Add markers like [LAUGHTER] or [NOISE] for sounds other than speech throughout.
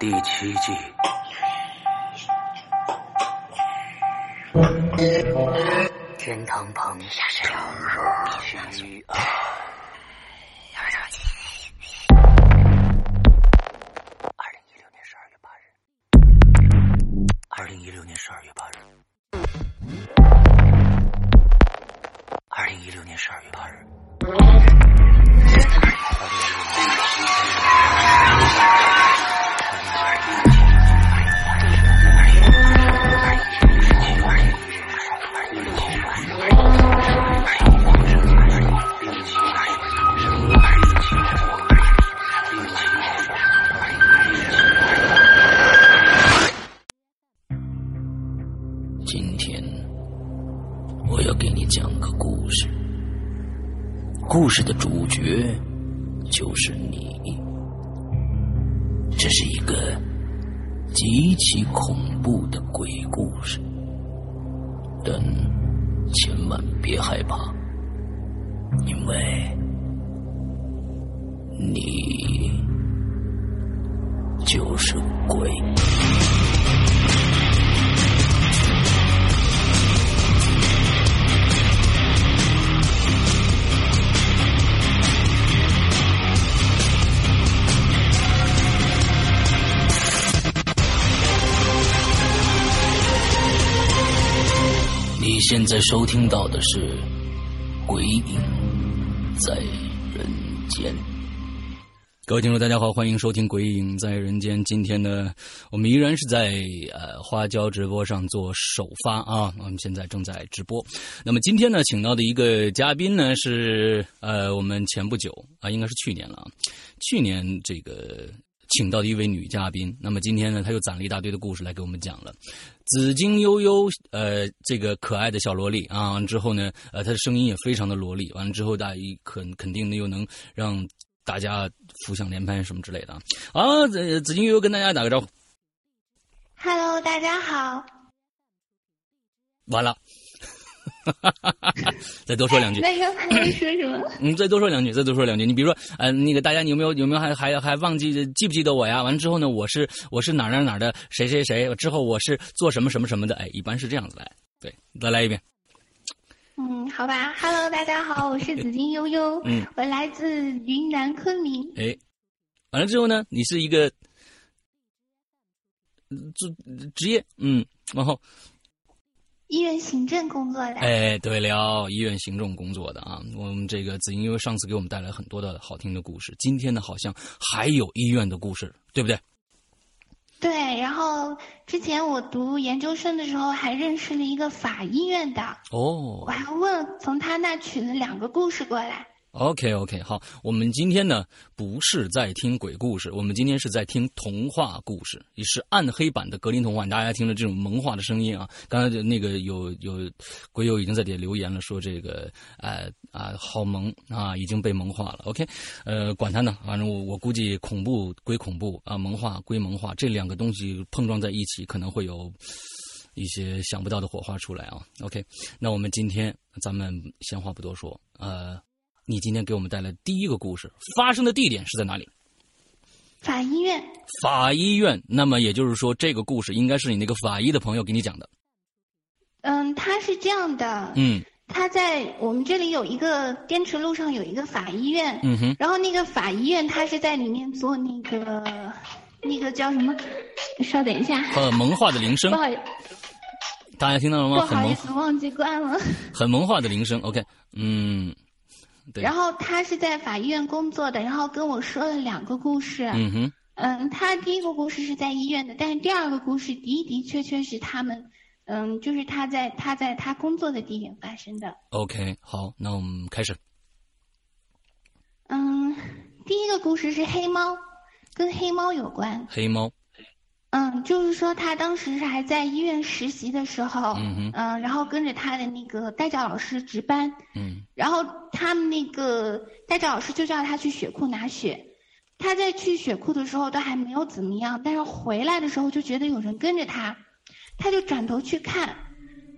第七季。天堂旁，相遇现在收听到的是《鬼影在人间》。各位听众，大家好，欢迎收听《鬼影在人间》。今天呢，我们依然是在呃花椒直播上做首发啊，我们现在正在直播。那么今天呢，请到的一个嘉宾呢是呃我们前不久啊，应该是去年了，去年这个请到的一位女嘉宾。那么今天呢，她又攒了一大堆的故事来给我们讲了。紫金悠悠，呃，这个可爱的小萝莉啊，完之后呢，呃，她的声音也非常的萝莉，完了之后，大一肯肯定的又能让大家浮想联翩什么之类的啊。啊，紫紫金悠悠跟大家打个招呼。Hello，大家好。完了，[LAUGHS] 再多说两句。那刚才在说什么？嗯，再多说两句，再多说两句。你比如说，呃，那个大家你有没有有没有还还还忘记记不记得我呀？完了之后呢，我是我是哪儿哪儿哪儿的谁谁谁，之后我是做什么什么什么的。哎，一般是这样子来。对，再来一遍。嗯，好吧。Hello，大家好，我是紫金悠悠，[LAUGHS] 嗯，我来自云南昆明。哎，完了之后呢，你是一个做职业，嗯，然后医院行政工作的。哎，对了，医院行政工作的啊，我们这个子英因为上次给我们带来很多的好听的故事，今天呢好像还有医院的故事，对不对？对，然后之前我读研究生的时候还认识了一个法医院的，哦我还问从他那取了两个故事过来。，OK OK，好，我们今天呢不是在听鬼故事，我们今天是在听童话故事，也是暗黑版的格林童话。大家听着这种萌化的声音啊，刚才那个有有鬼友已经在底下留言了，说这个呃啊好萌啊，已经被萌化了。OK，呃，管他呢，反正我我估计恐怖归恐怖啊，萌化归萌化，这两个东西碰撞在一起，可能会有。一些想不到的火花出来啊！OK，那我们今天咱们闲话不多说，呃，你今天给我们带来第一个故事，发生的地点是在哪里？法医院，法医院。那么也就是说，这个故事应该是你那个法医的朋友给你讲的。嗯，他是这样的，嗯他在我们这里有一个滇池路上有一个法医院，嗯哼，然后那个法医院，他是在里面做那个那个叫什么？稍等一下，很萌化的铃声不，好意大家听到了吗？不好意思，忘记关了。很萌化的铃声。OK，嗯，对然后他是在法医院工作的，然后跟我说了两个故事。嗯哼，嗯，他第一个故事是在医院的，但是第二个故事的的确确是他们，嗯，就是他在他在他工作的地点发生的。OK，好，那我们开始。嗯，第一个故事是黑猫，跟黑猫有关。黑猫，嗯，就是说他当时是还在医院实习的时候，嗯嗯嗯，然后跟着他的那个代教老师值班，嗯然后他们那个代教老师就叫他去血库拿血。他在去血库的时候都还没有怎么样，但是回来的时候就觉得有人跟着他，他就转头去看，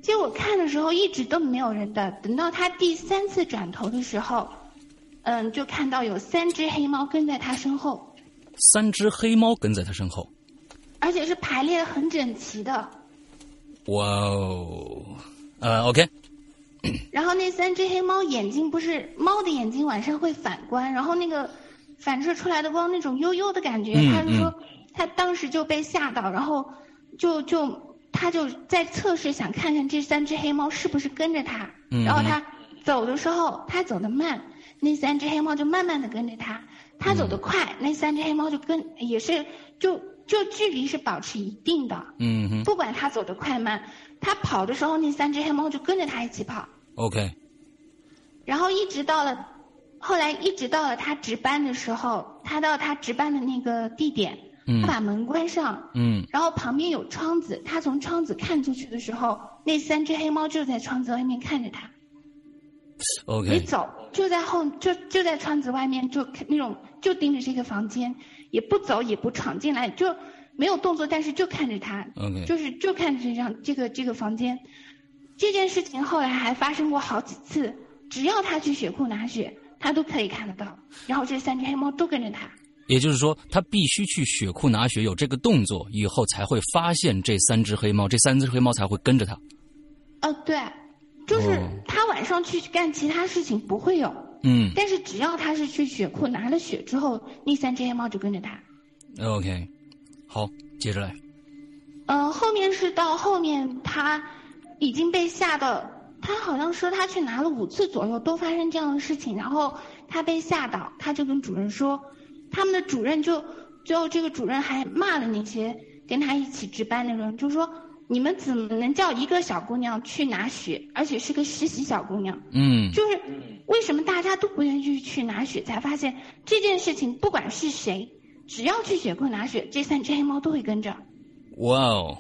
结果看的时候一直都没有人的。等到他第三次转头的时候，嗯，就看到有三只黑猫跟在他身后，三只黑猫跟在他身后，而且是排列的很整齐的。哇哦，呃，OK。[CLEARS THROAT] 然后那三只黑猫眼睛不是猫的眼睛晚上会反光，然后那个反射出来的光那种幽幽的感觉，他就说他当时就被吓到，然后就就他就在测试想看看这三只黑猫是不是跟着他，然后他走的时候他走的慢，那三只黑猫就慢慢的跟着他，他走的快，那三只黑猫就跟也是就就距离是保持一定的，嗯哼，不管他走的快慢，他跑的时候那三只黑猫就跟着他一起跑。OK，然后一直到了，后来一直到了他值班的时候，他到他值班的那个地点，他把门关上，嗯，然后旁边有窗子，他从窗子看出去的时候，那三只黑猫就在窗子外面看着他。OK，没走，就在后，就就在窗子外面，就那种就盯着这个房间，也不走，也不闯进来，就没有动作，但是就看着他就是就看着这张这个这个房间。这件事情后来还发生过好几次，只要他去血库拿血，他都可以看得到。然后这三只黑猫都跟着他。也就是说，他必须去血库拿血，有这个动作以后才会发现这三只黑猫，这三只黑猫才会跟着他。哦，对，就是他晚上去干其他事情不会有。嗯。但是只要他是去血库拿了血之后，那三只黑猫就跟着他。OK，好，接着来。嗯，后面是到后面他。已经被吓到，他好像说他去拿了五次左右都发生这样的事情，然后他被吓到，他就跟主任说，他们的主任就最后这个主任还骂了那些跟他一起值班的人，就说你们怎么能叫一个小姑娘去拿血，而且是个实习小姑娘？嗯，就是为什么大家都不愿意去拿血，才发现这件事情不管是谁，只要去血库拿血，这三只黑猫都会跟着。哇哦。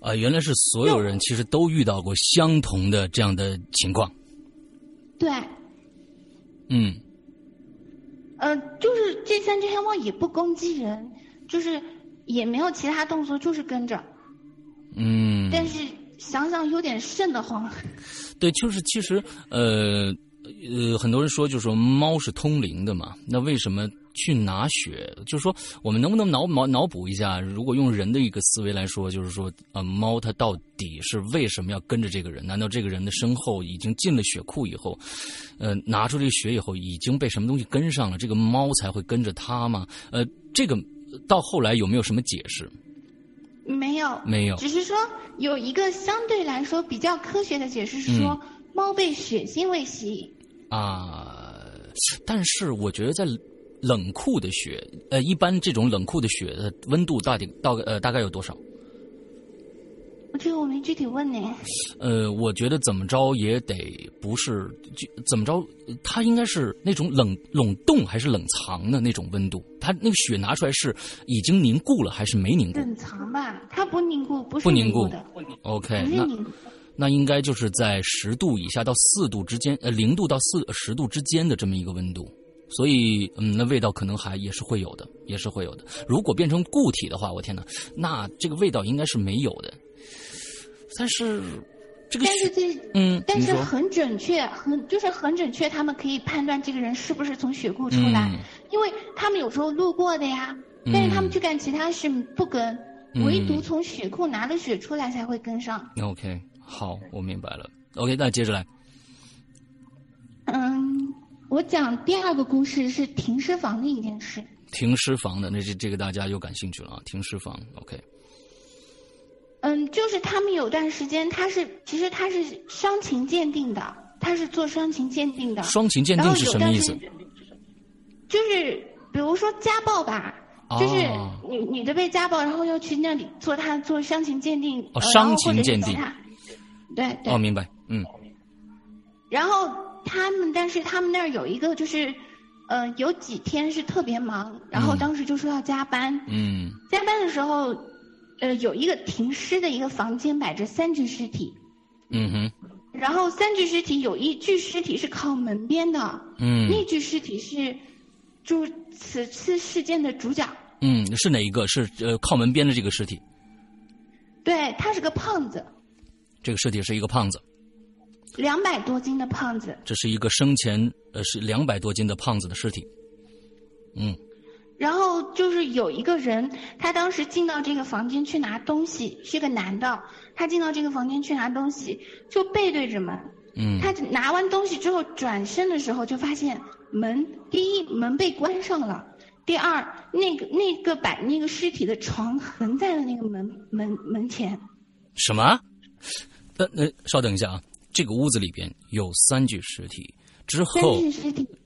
啊，原来是所有人其实都遇到过相同的这样的情况。对。嗯。呃，就是这三只黑猫也不攻击人，就是也没有其他动作，就是跟着。嗯。但是想想有点瘆得慌。对，就是其实呃呃，很多人说就是说猫是通灵的嘛，那为什么？去拿血，就是说，我们能不能脑脑脑补一下？如果用人的一个思维来说，就是说，呃，猫它到底是为什么要跟着这个人？难道这个人的身后已经进了血库以后，呃，拿出这个血以后，已经被什么东西跟上了？这个猫才会跟着它吗？呃，这个到后来有没有什么解释？没有，没有，只是说有一个相对来说比较科学的解释是说，猫被血腥味吸引。啊，但是我觉得在。冷库的雪，呃，一般这种冷库的雪的温度到底到呃大概有多少？这个我没具体问呢。呃，我觉得怎么着也得不是，怎么着，它应该是那种冷冷冻还是冷藏的那种温度？它那个血拿出来是已经凝固了还是没凝固？冷藏吧，它不凝固，不是不凝固的。OK，那那应该就是在十度以下到四度之间，呃，零度到四十度之间的这么一个温度。所以，嗯，那味道可能还也是会有的，也是会有的。如果变成固体的话，我天哪，那这个味道应该是没有的。但是，这个但是这嗯，但是很准确，很就是很准确，他们可以判断这个人是不是从血库出来，因为他们有时候路过的呀。但是他们去干其他事不跟，唯独从血库拿了血出来才会跟上。OK，好，我明白了。OK，那接着来。嗯。我讲第二个故事是停尸房的一件事。停尸房的，那这这个大家又感兴趣了啊！停尸房，OK。嗯，就是他们有段时间，他是其实他是伤情鉴定的，他是做伤情鉴定的。伤情鉴定是什么意思？就是比如说家暴吧，就是女女的被家暴，然后要去那里做他做伤情鉴定。哦，伤情鉴定。对对。哦，明白，嗯。然后。他们，但是他们那儿有一个，就是，呃，有几天是特别忙，然后当时就说要加班。嗯。加班的时候，呃，有一个停尸的一个房间，摆着三具尸体。嗯哼。然后三具尸体有一具尸体是靠门边的。嗯。那具尸体是，就此次事件的主角。嗯，是哪一个？是呃靠门边的这个尸体。对他是个胖子。这个尸体是一个胖子。两百多斤的胖子，这是一个生前呃是两百多斤的胖子的尸体。嗯，然后就是有一个人，他当时进到这个房间去拿东西，是个男的，他进到这个房间去拿东西，就背对着门。嗯，他拿完东西之后转身的时候，就发现门第一门被关上了，第二那个那个把那个尸体的床横在了那个门门门前。什么？呃呃，稍等一下啊，这个屋子里边有三具尸体。之后，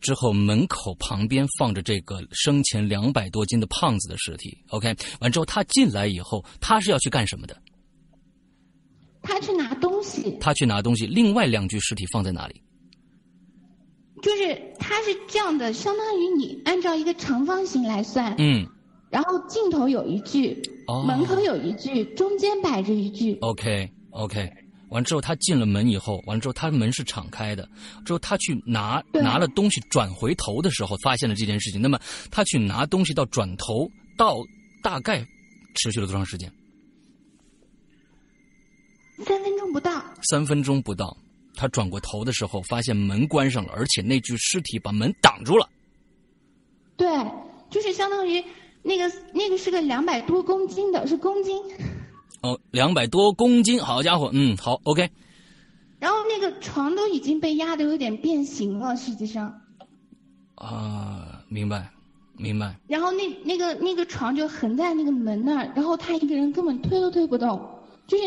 之后门口旁边放着这个生前两百多斤的胖子的尸体。OK，完之后他进来以后，他是要去干什么的？他去拿东西。他去拿东西。另外两具尸体放在哪里？就是他是这样的，相当于你按照一个长方形来算。嗯。然后镜头有一具，门口有一具，中间摆着一具。OK，OK。完之后，他进了门以后，完了之后，他门是敞开的。之后他去拿拿了东西，转回头的时候，发现了这件事情。那么他去拿东西到转头到大概持续了多长时间？三分钟不到。三分钟不到，他转过头的时候，发现门关上了，而且那具尸体把门挡住了。对，就是相当于那个那个是个两百多公斤的，是公斤。哦，两百多公斤，好家伙，嗯，好，OK。然后那个床都已经被压的有点变形了，实际上。啊，明白，明白。然后那那个那个床就横在那个门那儿，然后他一个人根本推都推不动，就是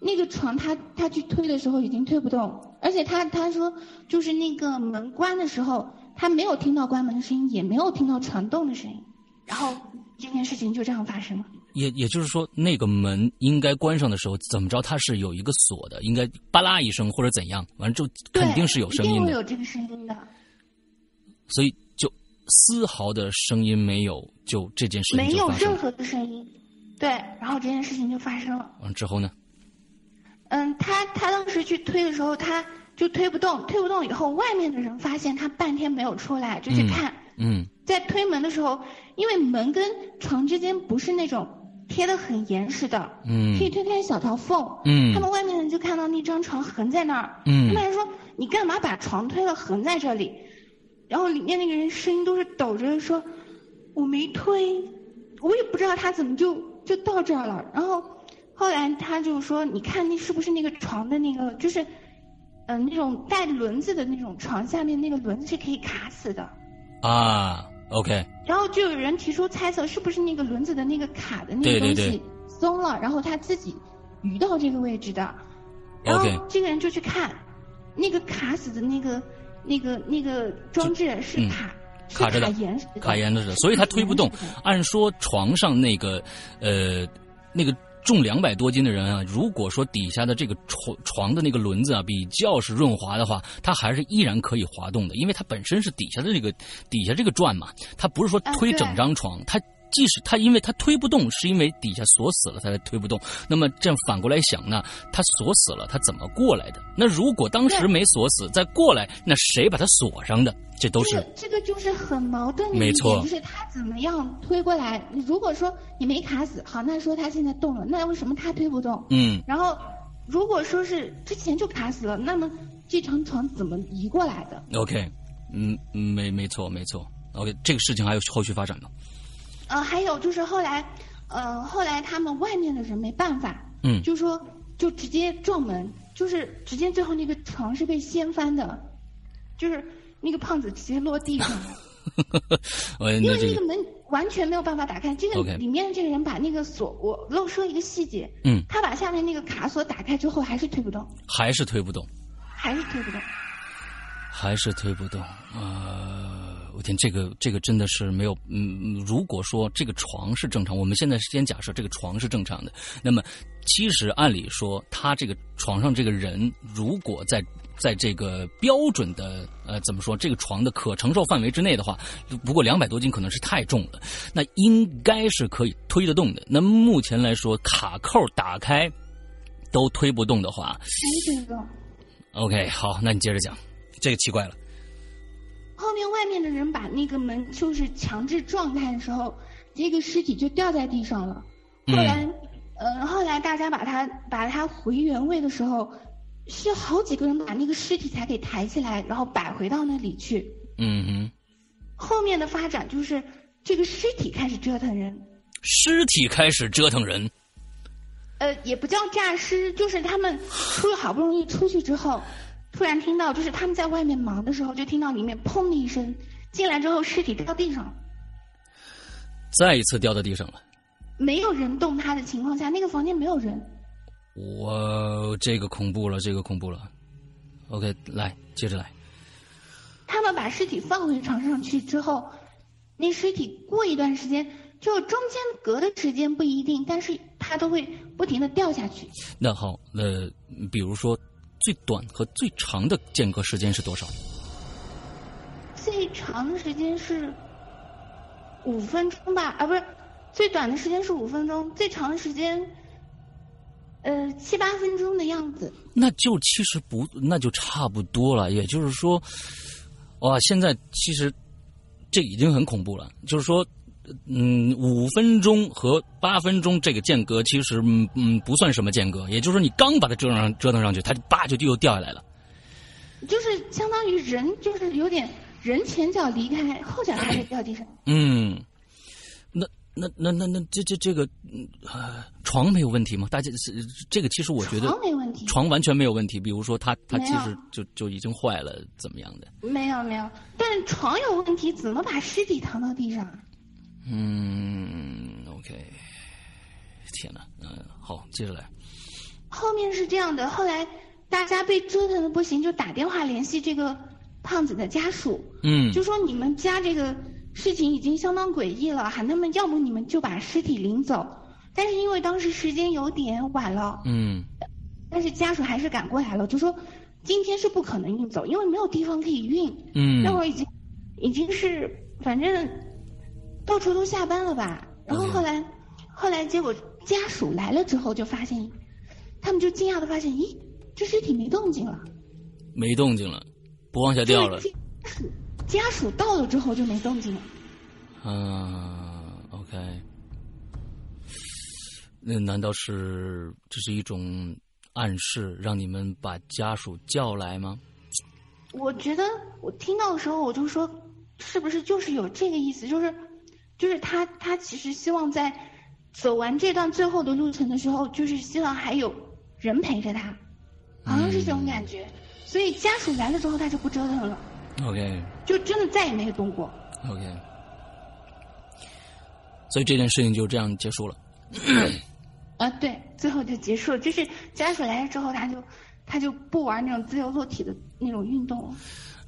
那个床他他去推的时候已经推不动，而且他他说就是那个门关的时候，他没有听到关门的声音，也没有听到床动的声音，然后这件事情就这样发生了。也也就是说，那个门应该关上的时候，怎么着它是有一个锁的，应该吧啦一声或者怎样，完了就肯定是有声音的，有这个声音的。所以就丝毫的声音没有，就这件事情没有任何的声音，对，然后这件事情就发生了。完之后呢？嗯，他他当时去推的时候，他就推不动，推不动以后，外面的人发现他半天没有出来，就去看。嗯，在推门的时候，因为门跟床之间不是那种。贴的很严实的，嗯，可以推开小条缝，嗯，他们外面人就看到那张床横在那儿，嗯，他们还说你干嘛把床推了横在这里？然后里面那个人声音都是抖着说，我没推，我也不知道他怎么就就到这儿了。然后后来他就说，你看那是不是那个床的那个就是，嗯，那种带轮子的那种床下面那个轮子是可以卡死的，啊。OK，然后就有人提出猜测，是不是那个轮子的那个卡的那个东西松了，然后他自己移到这个位置的。然后这个人就去看，那个卡死的那个那个那个装置是卡卡着的，卡严的是，所以他推不动。按说床上那个呃那个。重两百多斤的人啊，如果说底下的这个床床的那个轮子啊比较是润滑的话，它还是依然可以滑动的，因为它本身是底下的这个底下这个转嘛，它不是说推整张床，它。即使它因为它推不动，是因为底下锁死了，它才推不动。那么这样反过来想呢？它锁死了，它怎么过来的？那如果当时没锁死，再过来，那谁把它锁上的？这都是这个就是很矛盾的一点，就是他怎么样推过来？如果说你没卡死，好，那说他现在动了，那为什么他推不动？嗯。然后如果说是之前就卡死了，那么这张床怎么移过来的？OK，嗯，没没错没错。OK，这个事情还有后续发展吗？呃，还有就是后来，呃，后来他们外面的人没办法，嗯，就说就直接撞门，就是直接最后那个床是被掀翻的，就是那个胖子直接落地上了，[LAUGHS] 因为那个门完全没有办法打开。这个里面的这个人把那个锁，我漏说一个细节，嗯，他把下面那个卡锁打开之后还是推不动，还是推不动，还是推不动，还是推不动啊。我天，这个这个真的是没有，嗯，如果说这个床是正常，我们现在先假设这个床是正常的，那么其实按理说，他这个床上这个人，如果在在这个标准的呃怎么说，这个床的可承受范围之内的话，不过两百多斤可能是太重了，那应该是可以推得动的。那目前来说，卡扣打开都推不动的话，还推不动。OK，好，那你接着讲，这个奇怪了。后面外面的人把那个门就是强制撞开的时候，这个尸体就掉在地上了。后来，呃，后来大家把它把它回原位的时候，是好几个人把那个尸体才给抬起来，然后摆回到那里去。嗯哼。后面的发展就是这个尸体开始折腾人。尸体开始折腾人。呃，也不叫诈尸，就是他们出了好不容易出去之后，突然听到，就是他们在外面忙的时候，就听到里面砰的一声，进来之后尸体掉地上了。再一次掉到地上了。没有人动他的情况下，那个房间没有人。我这个恐怖了，这个恐怖了。OK，来，接着来。他们把尸体放回床上去之后，那尸体过一段时间，就中间隔的时间不一定，但是它都会不停的掉下去。那好，那比如说最短和最长的间隔时间是多少？最长的时间是五分钟吧？啊，不是。最短的时间是五分钟，最长的时间，呃，七八分钟的样子。那就其实不，那就差不多了。也就是说，哇，现在其实这已经很恐怖了。就是说，嗯，五分钟和八分钟这个间隔，其实嗯嗯不算什么间隔。也就是说，你刚把它折腾上折腾上去，它就叭就又掉下来了。就是相当于人，就是有点人前脚离开，后脚还会掉地上。嗯。那那那那这这这个，呃，床没有问题吗？大家是这个，其实我觉得床没问题，床完全没有问题。比如说，它它其实就就已经坏了，怎么样的？没有没有，但是床有问题，怎么把尸体躺到地上？嗯，OK，天哪，嗯，好，接着来。后面是这样的，后来大家被折腾的不行，就打电话联系这个胖子的家属，嗯，就说你们家这个。事情已经相当诡异了，喊他们要不你们就把尸体领走，但是因为当时时间有点晚了，嗯，但是家属还是赶过来了，就说今天是不可能运走，因为没有地方可以运，嗯，那会儿已经已经是反正到处都下班了吧，然后后来后来结果家属来了之后就发现，他们就惊讶的发现，咦，这尸体没动静了，没动静了，不往下掉了。家属到了之后就没动静了。嗯，OK。那难道是这是一种暗示，让你们把家属叫来吗？我觉得我听到的时候，我就说，是不是就是有这个意思？就是，就是他他其实希望在走完这段最后的路程的时候，就是希望还有人陪着他，好像是这种感觉。所以家属来了之后，他就不折腾了。OK，就真的再也没有动过。OK，所以这件事情就这样结束了。啊，对，最后就结束了。就是家属来了之后，他就他就不玩那种自由落体的那种运动了。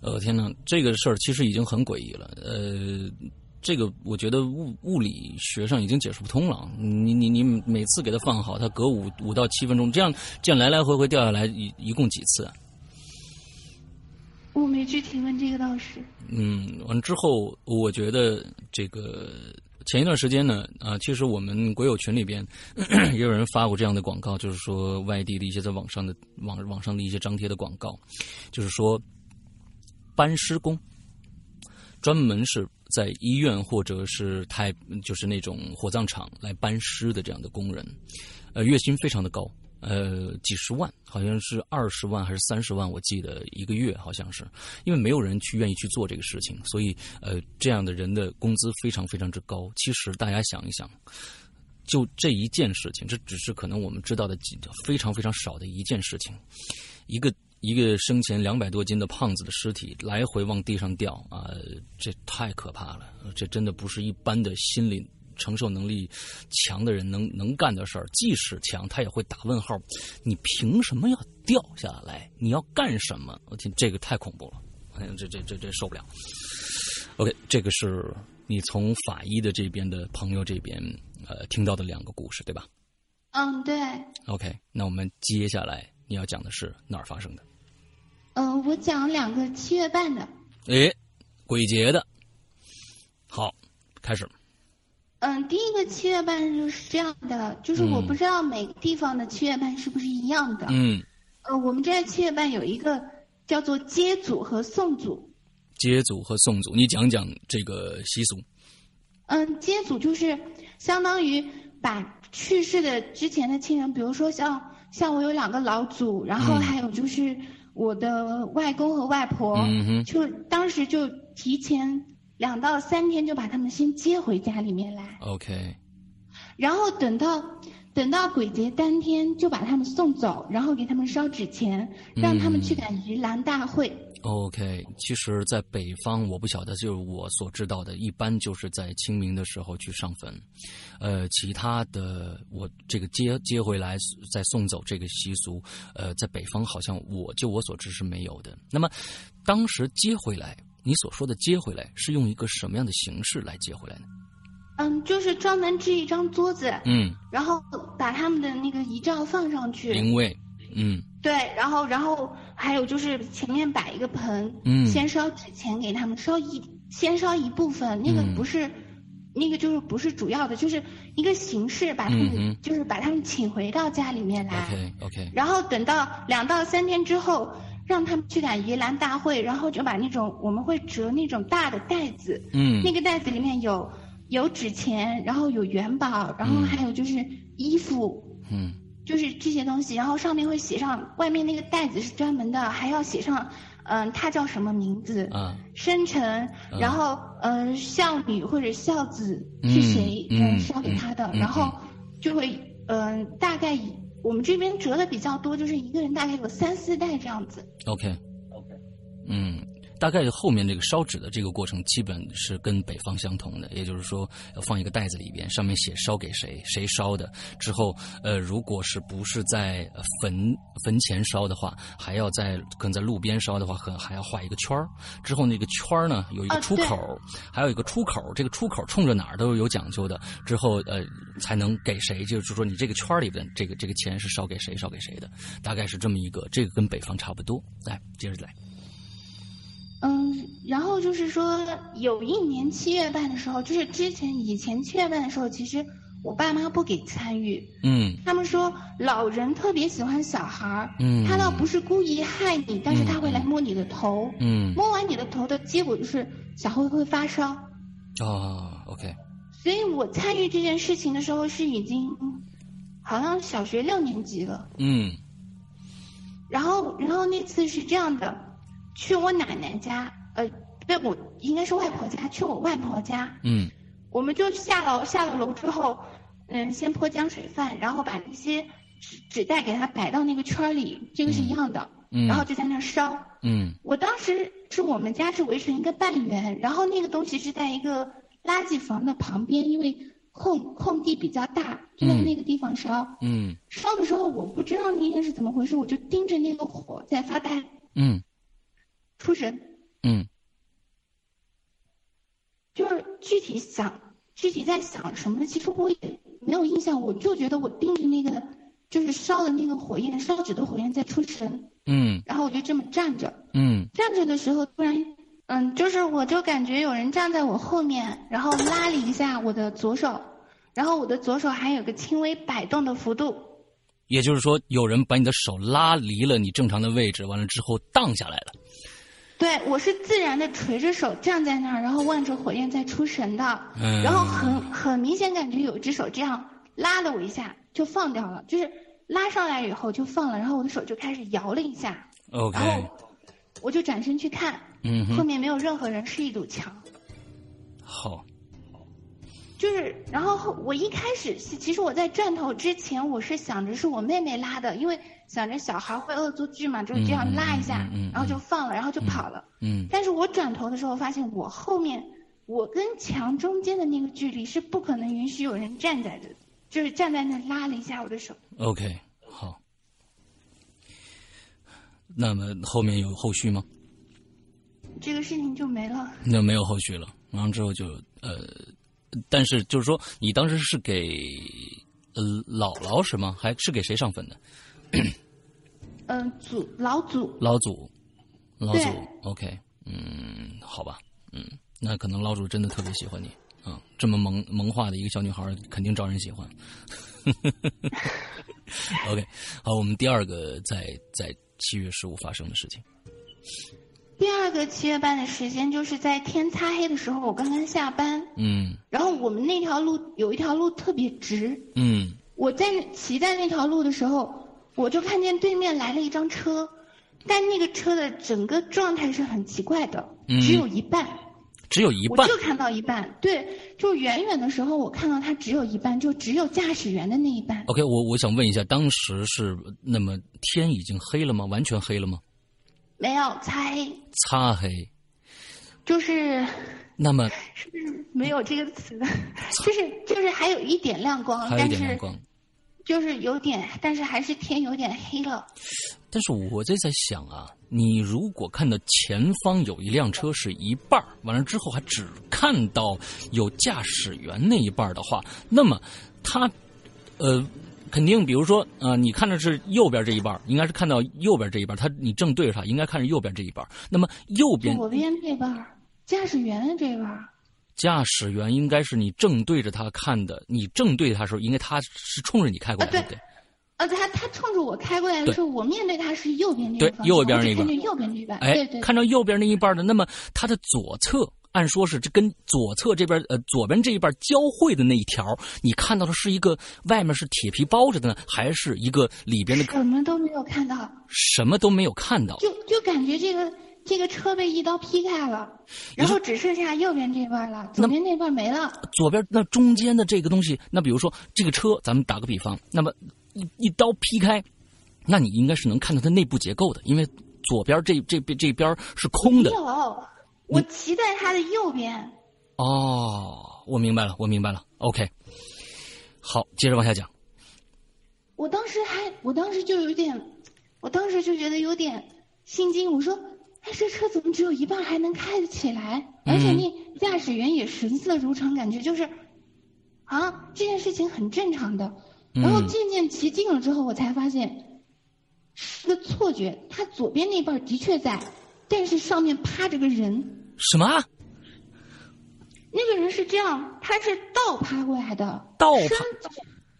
呃，天呐，这个事儿其实已经很诡异了。呃，这个我觉得物物理学上已经解释不通了。你你你每次给他放好，他隔五五到七分钟，这样这样来来回回掉下来，一一共几次？我没具体问这个道士。嗯，完之后，我觉得这个前一段时间呢，啊，其实我们国有群里边 [COUGHS] 也有人发过这样的广告，就是说外地的一些在网上的网网上的一些张贴的广告，就是说搬尸工，专门是在医院或者是太就是那种火葬场来搬尸的这样的工人，呃，月薪非常的高。呃，几十万，好像是二十万还是三十万？我记得一个月好像是，因为没有人去愿意去做这个事情，所以呃，这样的人的工资非常非常之高。其实大家想一想，就这一件事情，这只是可能我们知道的几非常非常少的一件事情。一个一个生前两百多斤的胖子的尸体来回往地上掉啊，这太可怕了！这真的不是一般的心理。承受能力强的人能能干的事儿，即使强，他也会打问号。你凭什么要掉下来？你要干什么？我天，这个太恐怖了！哎呀，这这这这受不了。OK，这个是你从法医的这边的朋友这边呃听到的两个故事，对吧？嗯，对。OK，那我们接下来你要讲的是哪儿发生的？嗯，我讲两个七月半的。诶，鬼节的。好，开始。嗯，第一个七月半日是这样的，就是我不知道每个地方的七月半是不是一样的。嗯，呃，我们这七月半有一个叫做接祖和送祖。接祖和送祖，你讲讲这个习俗。嗯，接祖就是相当于把去世的之前的亲人，比如说像像我有两个老祖，然后还有就是我的外公和外婆，就当时就提前两到三天就把他们先接回家里面来，OK，然后等到等到鬼节当天就把他们送走，然后给他们烧纸钱，让他们去赶盂兰大会。OK，其实，在北方，我不晓得，就是我所知道的，一般就是在清明的时候去上坟，呃，其他的我这个接接回来再送走这个习俗，呃，在北方好像我就我所知是没有的。那么，当时接回来，你所说的接回来是用一个什么样的形式来接回来呢？嗯，就是专门支一张桌子，嗯，然后把他们的那个遗照放上去，灵位，嗯。对，然后然后还有就是前面摆一个盆，嗯。先烧纸钱给他们，烧一先烧一部分，那个嗯。不是，那个就是不是主要的，就是一个形式，把他们、嗯就是把他们请回到家里面来。，OK OK，然后等到两到三天之后，让他们去赶盂兰大会，然后就把那种我们会折那种大的袋子，嗯。那个袋子里面有有纸钱，然后有元宝，然后嗯还有就是衣服，嗯。就是这些东西，然后上面会写上，外面那个袋子是专门的，还要写上，嗯、他叫什么名字，啊。生辰，然后嗯、孝女或者孝子嗯是谁嗯嗯烧给他的，嗯然后就会嗯、大概以我们这边折的比较多，就是一个人大概有三四袋这样子。OK OK，嗯，大概后面这个烧纸的这个过程基本是跟北方相同的，也就是说要放一个袋子里边，上面写烧给谁，谁烧的。之后，呃，如果是不是在呃坟坟前烧的话，还要在可能在路边烧的话，可能还要画一个圈儿。之后那个圈儿呢有一个出口，还有一个出口，这个出口冲着哪儿都是有讲究的。之后呃才能给谁，就是说你这个圈儿里边这个这个钱是烧给谁烧给谁的，大概是这么一个，这个跟北方差不多。来，接着来。嗯，然后就是说，有一年七月半的时候，就是之前以前七月半的时候，其实我爸妈不给参与，嗯。他们说老人特别喜欢小孩儿，嗯。他倒不是故意害你，但是他会来摸你的头，嗯。摸完你的头的结果就是小孩会发烧，哦，OK，所以我参与这件事情的时候是已经好像小学六年级了，嗯。然后然后那次是这样的，去我奶奶家，呃，对我应该是外婆家，去我外婆家，嗯我们就下楼下了楼之后，嗯，先泼江水饭，然后把那些纸纸袋给它摆到那个圈里，这个是一样的，嗯然后就在那烧。嗯我当时是我们家是围成一个半圆，然后那个东西是在一个垃圾房的旁边，因为空空地比较大，就在嗯那个地方烧。嗯烧的时候我不知道那天是怎么回事，我就盯着那个火在发呆，嗯出神。嗯。就是具体想，具体在想什么，其实我也没有印象，我就觉得我盯着那个，就是烧的那个火焰，烧纸的火焰在出神，嗯。然后我就这么站着，嗯。站着的时候突然，嗯，就是我就感觉有人站在我后面，然后拉了一下我的左手，然后我的左手还有个轻微摆动的幅度，也就是说，有人把你的手拉离了你正常的位置，完了之后荡下来了。对我是自然的垂着手站在那儿，然后望着火焰在出神的，嗯。然后很很明显感觉有一只手这样拉了我一下就放掉了，就是拉上来以后就放了，然后我的手就开始摇了一下，OK，然后我就转身去看，嗯，后面没有任何人，是一堵墙。好，就是，然后后我一开始其其实我在转头之前，我是想着是我妹妹拉的，因为想着小孩会恶作剧嘛，就是这样拉一下，嗯嗯嗯嗯然后就放了，然后就跑了。嗯但是我转头的时候发现，我后面我跟墙中间的那个距离是不可能允许有人站在的，就是站在那拉了一下我的手。，OK，好。那么后面有后续吗？这个事情就没了。那没有后续了。然后之后就呃，但是就是说，你当时是给呃姥姥是吗？还是给谁上坟的？嗯、祖老祖。老祖，老祖，OK，嗯，好吧，嗯，那可能老祖真的特别喜欢你嗯，这么萌萌化的一个小女孩，肯定招人喜欢。[LAUGHS] OK，好，我们第二个在在七月十五发生的事情。第二个七月半的时间，就是在天擦黑的时候，我刚刚下班，嗯。然后我们那条路有一条路特别直，嗯。我在骑在那条路的时候，我就看见对面来了一张车，但那个车的整个状态是很奇怪的，只有一半。只有一半，我就看到一半。对，就远远的时候，我看到它只有一半，就只有驾驶员的那一半。OK，我我想问一下，当时是那么天已经黑了吗？完全黑了吗？没有，擦黑。擦黑。就是那么是不是没有这个词？就是就是还有一点亮光，还有一点亮光，就是有点，但是还是天有点黑了。但是我在在想啊。你如果看到前方有一辆车是一半完了之后还只看到有驾驶员那一半的话，那么他，呃，肯定比如说啊，你看的是右边这一半应该是看到右边这一半他你正对着他，应该看着右边这一半那么右边左边这半驾驶员的这半驾驶员应该是你正对着他看的，你正对他的时候，应该他是冲着你开过来，对。不对？呃，他他冲着我开过来的时候，我面对他是右边那对右边那边，右边这半，哎，对，看到右边那一半的，那么他的左侧，按说是这跟左侧这边呃左边这一半交汇的那一条，你看到的是一个外面是铁皮包着的呢，还是一个里边的？什么都没有看到，什么都没有看到，就就感觉这个这个车被一刀劈开了，然后只剩下右边这半了，左边那半没了。左边那中间的这个东西，那比如说这个车，咱们打个比方，那么。一一刀劈开，那你应该是能看到它内部结构的，因为左边这这边这边是空的。有，我骑在它的右边。哦，我明白了，我明白了。OK，好，接着往下讲。我当时还，我当时就有点，我当时就觉得有点心惊。我说：“哎，这车怎么只有一半还能开得起来？而且那驾驶员也神色如常，感觉就是啊，这件事情很正常的。”然后渐渐骑近了之后，我才发现是个错觉。他左边那半的确在，但是上面趴着个人。什么？那个人是这样，他是倒趴过来的。倒身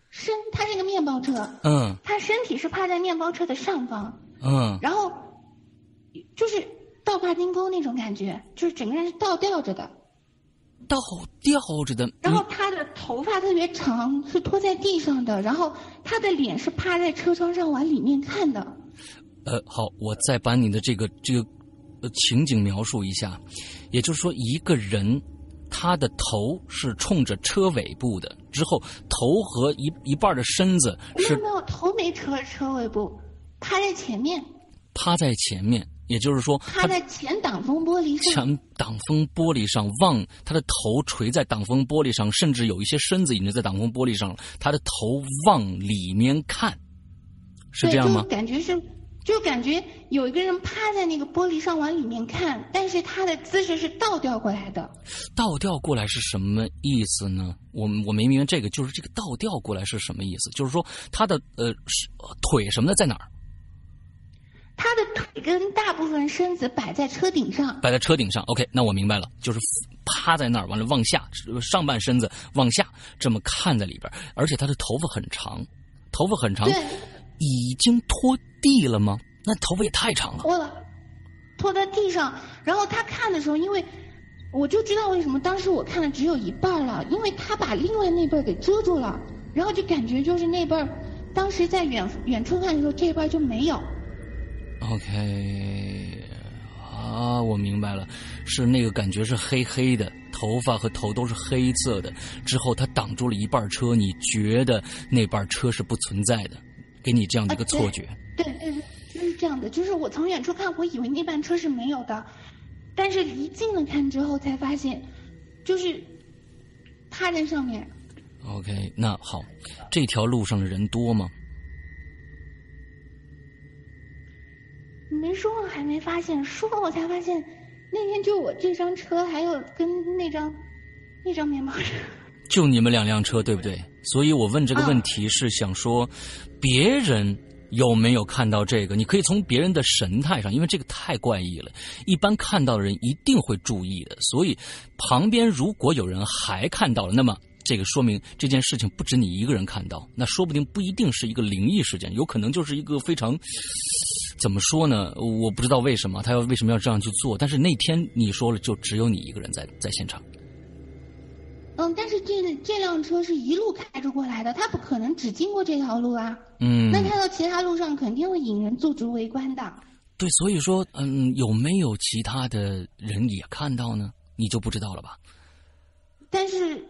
身，他是个面包车。嗯。他身体是趴在面包车的上方。嗯。然后就是倒挂金钩那种感觉，就是整个人是倒吊着的。倒吊着的，然后他的头发特别长，是拖在地上的，然后他的脸是趴在车窗上往里面看的。呃，好，我再把你的这个这个情景描述一下，也就是说，一个人他的头是冲着车尾部的，之后头和一一半的身子是没有头没车车尾部，趴在前面，趴在前面。也就是说，他在前挡风玻璃上，前挡风玻璃上望他的头垂在挡风玻璃上，甚至有一些身子已经在挡风玻璃上了。他的头往里面看，是这样吗？感觉是，就感觉有一个人趴在那个玻璃上往里面看，但是他的姿势是倒吊过来的。倒吊过来是什么意思呢？我我没明白这个，就是这个倒吊过来是什么意思？就是说他的呃腿什么的在哪儿？他的腿跟大部分身子摆在车顶上，摆在车顶上。OK，那我明白了，就是趴在那儿，完了往下，上半身子往下这么看在里边，而且他的头发很长，头发很长，已经拖地了吗？那头发也太长了。拖了，拖在地上。然后他看的时候，因为我就知道为什么当时我看的只有一半了，因为他把另外那半给遮住了，然后就感觉就是那半当时在远远处看的时候，这一半就没有。OK，啊，我明白了，是那个感觉是黑黑的，头发和头都是黑色的。之后他挡住了一半车，你觉得那半车是不存在的，给你这样的一个错觉。对对对，就是这样的。就是我从远处看，我以为那半车是没有的，但是离近了看之后才发现，就是趴在上面。OK，那好，这条路上的人多吗？没说，还没发现。说了，我才发现，那天就我这张车，还有跟那张，那张面包车，就你们两辆车，对不对？所以我问这个问题是想说，别人有没有看到这个？你可以从别人的神态上，因为这个太怪异了。一般看到的人一定会注意的。所以，旁边如果有人还看到了，那么。这个说明这件事情不止你一个人看到，那说不定不一定是一个灵异事件，有可能就是一个非常怎么说呢？我不知道为什么他要为什么要这样去做，但是那天你说了，就只有你一个人在在现场。嗯，嗯，但是这这辆车是一路开着过来的，他不可能只经过这条路啊。嗯，那开到其他路上肯定会引人驻足围观的。对，所以说，嗯，有没有其他的人也看到呢？你就不知道了吧？但是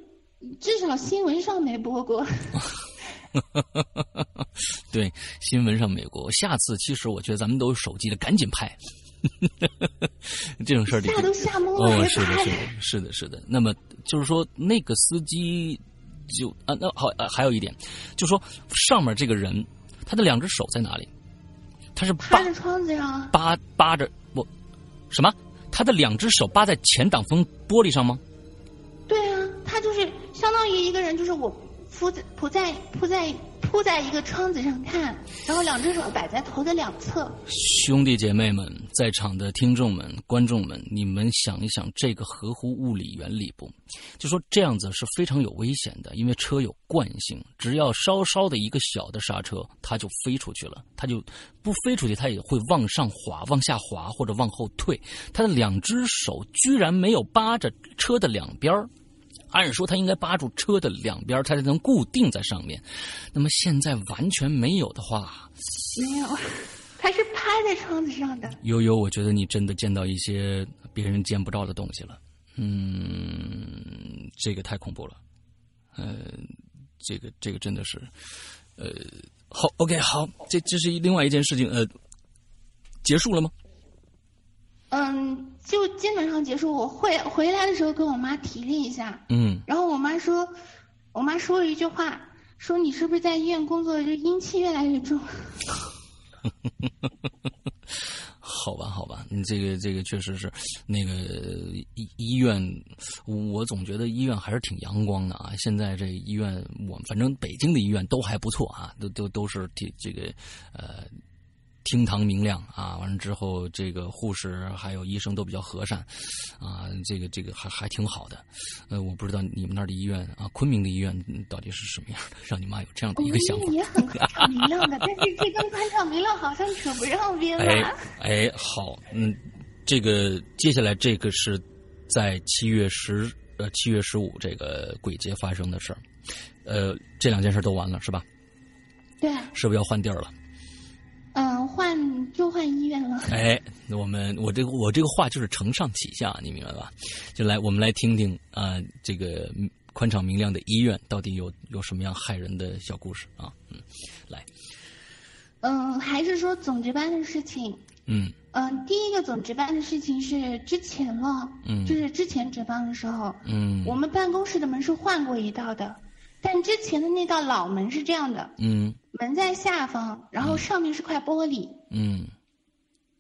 至少新闻上没播过。[LAUGHS] [LAUGHS] 对，新闻上美国。下次其实我觉得咱们都有手机的，赶紧拍。[LAUGHS] 这种事儿吓都吓懵了，哦，是的，是的，是的，是的。那么就是说，那个司机就啊，那好，还有一点，就说上面这个人，他的两只手在哪里？他是扒着窗子上，扒扒着我什么？他的两只手扒在前挡风玻璃上吗？对啊，他就是相当于一个人，就是我铺在铺在铺在。铺在一个窗子上看，然后两只手摆在头的两侧。兄弟姐妹们，在场的听众们、观众们，你们想一想，这个合乎物理原理不？就说这样子是非常有危险的，因为车有惯性，只要稍稍的一个小的刹车，它就飞出去了。它就不飞出去，它也会往上滑、往下滑或者往后退。他的两只手居然没有扒着车的两边儿。按说他应该扒住车的两边，他才能固定在上面。那么现在完全没有的话，没有，他是趴在窗子上的。悠悠，我觉得你真的见到一些别人见不着的东西了。嗯，这个太恐怖了。呃，这个这个真的是，呃，好，OK，好，这这是另外一件事情。呃，结束了吗？嗯。就基本上结束。我会回来的时候跟我妈提了一下，嗯，然后我妈说，我妈说了一句话，说你是不是在医院工作，就阴气越来越重。[LAUGHS] 好吧，好吧，你这个这个确实是，那个医医院，我总觉得医院还是挺阳光的啊。现在这医院，我反正北京的医院都还不错啊，都都都是挺这个呃。厅堂明亮啊！完了之后，这个护士还有医生都比较和善，啊，这个这个还还挺好的。呃，我不知道你们那儿的医院啊，昆明的医院到底是什么样的，让你妈有这样的一个想法。也很宽敞明亮的，但是这跟宽敞明亮好像扯不上边了。[LAUGHS] 哎哎，好，嗯，这个接下来这个是在七月十呃七月十五这个鬼节发生的事儿，呃，这两件事都完了是吧？对。是不是要换地儿了？嗯，换医院了。哎，那我们我这个我这个话就是承上启下，你明白吧？就来我们来听听啊，这个宽敞明亮的医院到底有有什么样害人的小故事啊？嗯，来。嗯，还是说总值班的事情。嗯。嗯，第一个总值班的事情是之前了，嗯，就是之前值班的时候，嗯，我们办公室的门是换过一道的。但之前的那道老门是这样的，嗯，门在下方，然后上面是块玻璃，嗯，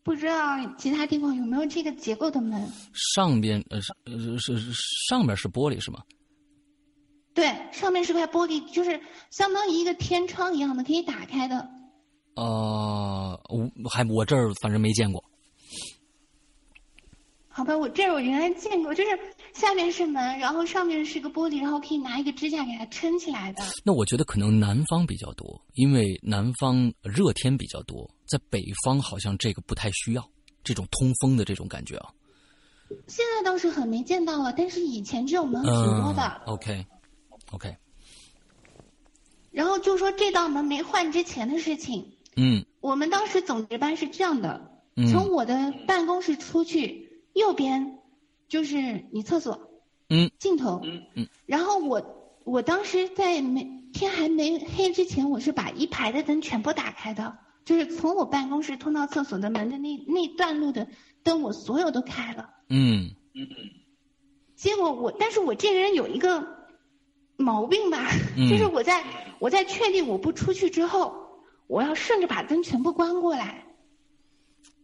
不知道其他地方有没有这个结构的门？上边呃是呃是上面是玻璃是吗？对，上面是块玻璃，就是相当于一个天窗一样的，可以打开的。呃，我还我这儿反正没见过。好吧，我这儿我原来见过，就是下面是门，然后上面是个玻璃，然后可以拿一个支架给它撑起来的。那我觉得可能南方比较多，因为南方热天比较多，在北方好像这个不太需要这种通风的这种感觉啊。现在倒是很没见到了，但是以前这种门挺多的。OK，OK。然后就说这道门没换之前的事情。嗯。我们当时总值班是这样的，从我的办公室出去。右边就是你厕所，嗯，尽头，嗯嗯。然后我我当时在没天还没黑之前，我是把一排的灯全部打开的，就是从我办公室通到厕所的门的那那段路的灯，我所有都开了。嗯嗯。结果我，但是我这个人有一个毛病吧，就是我在我在确定我不出去之后，我要顺着把灯全部关过来。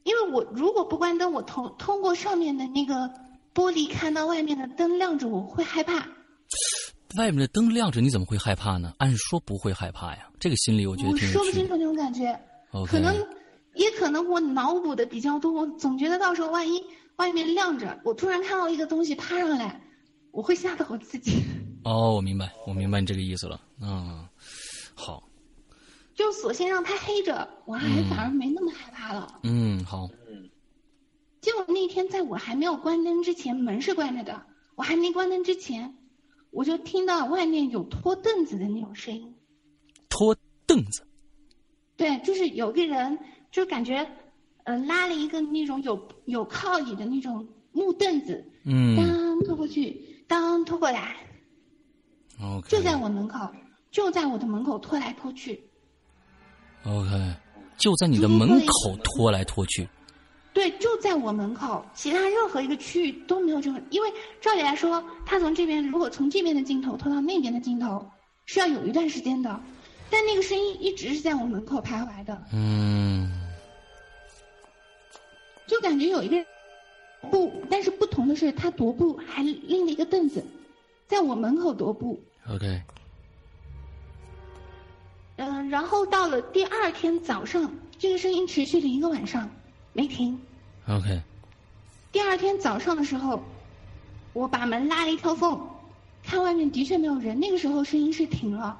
因为我如果不关灯，我通通过上面的那个玻璃看到外面的灯亮着，我会害怕。外面的灯亮着，你怎么会害怕呢？按说不会害怕呀，这个心理我觉得挺说不清楚那种感觉。可能也可能我脑补的比较多，我总觉得到时候万一外面亮着，我突然看到一个东西趴上来，我会吓到我自己。哦，我明白，我明白你这个意思了。嗯，好。就索性让它黑着，我还反而没那么害怕了。嗯，好。嗯结果那天在我还没有关灯之前，门是关着的。我还没关灯之前，我就听到外面有拖凳子的那种声音。拖凳子？对，就是有个人，就感觉，呃，拉了一个那种有有靠椅的那种木凳子，嗯，当拖过去，当拖过来。OK。就在我门口，就在我的门口拖来拖去。OK，就在你的门口拖来拖去。对，就在我门口，其他任何一个区域都没有这个，因为照理来说，他从这边如果从这边的镜头拖到那边的镜头，是要有一段时间的，但那个声音一直是在我门口徘徊的。嗯，就感觉有一个人不，但是不同的是，他踱步还拎了一个凳子，在我门口踱步。OK。嗯，然后到了第二天早上，这个声音持续了一个晚上，没停。OK。第二天早上的时候，我把门拉了一条缝，看外面的确没有人。那个时候声音是停了，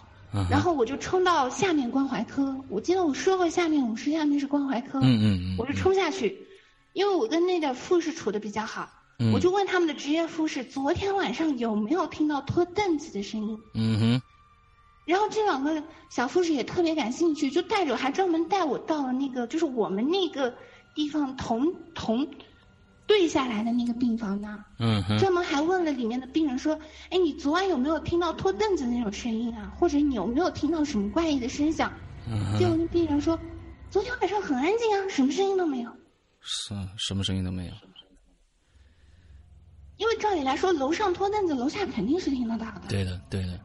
然后我就冲到下面关怀科。我记得我说过下面我是下面是关怀科。嗯嗯嗯。我就冲下去，因为我跟那个护士处的比较好，我就问他们的职业护士，昨天晚上有没有听到拖凳子的声音？嗯哼。然后这两个小护士也特别感兴趣，就带着还专门带我到了那个就是我们那个地方同同对下来的那个病房那儿，嗯哼，专门还问了里面的病人说：“哎，你昨晚有没有听到拖凳子那种声音啊？或者你有没有听到什么怪异的声响？”结果那病人说：“昨天晚上很安静啊，什么声音都没有。”是，什么声音都没有。因为照理来说，楼上拖凳子，楼下肯定是听得到的。对的，对的。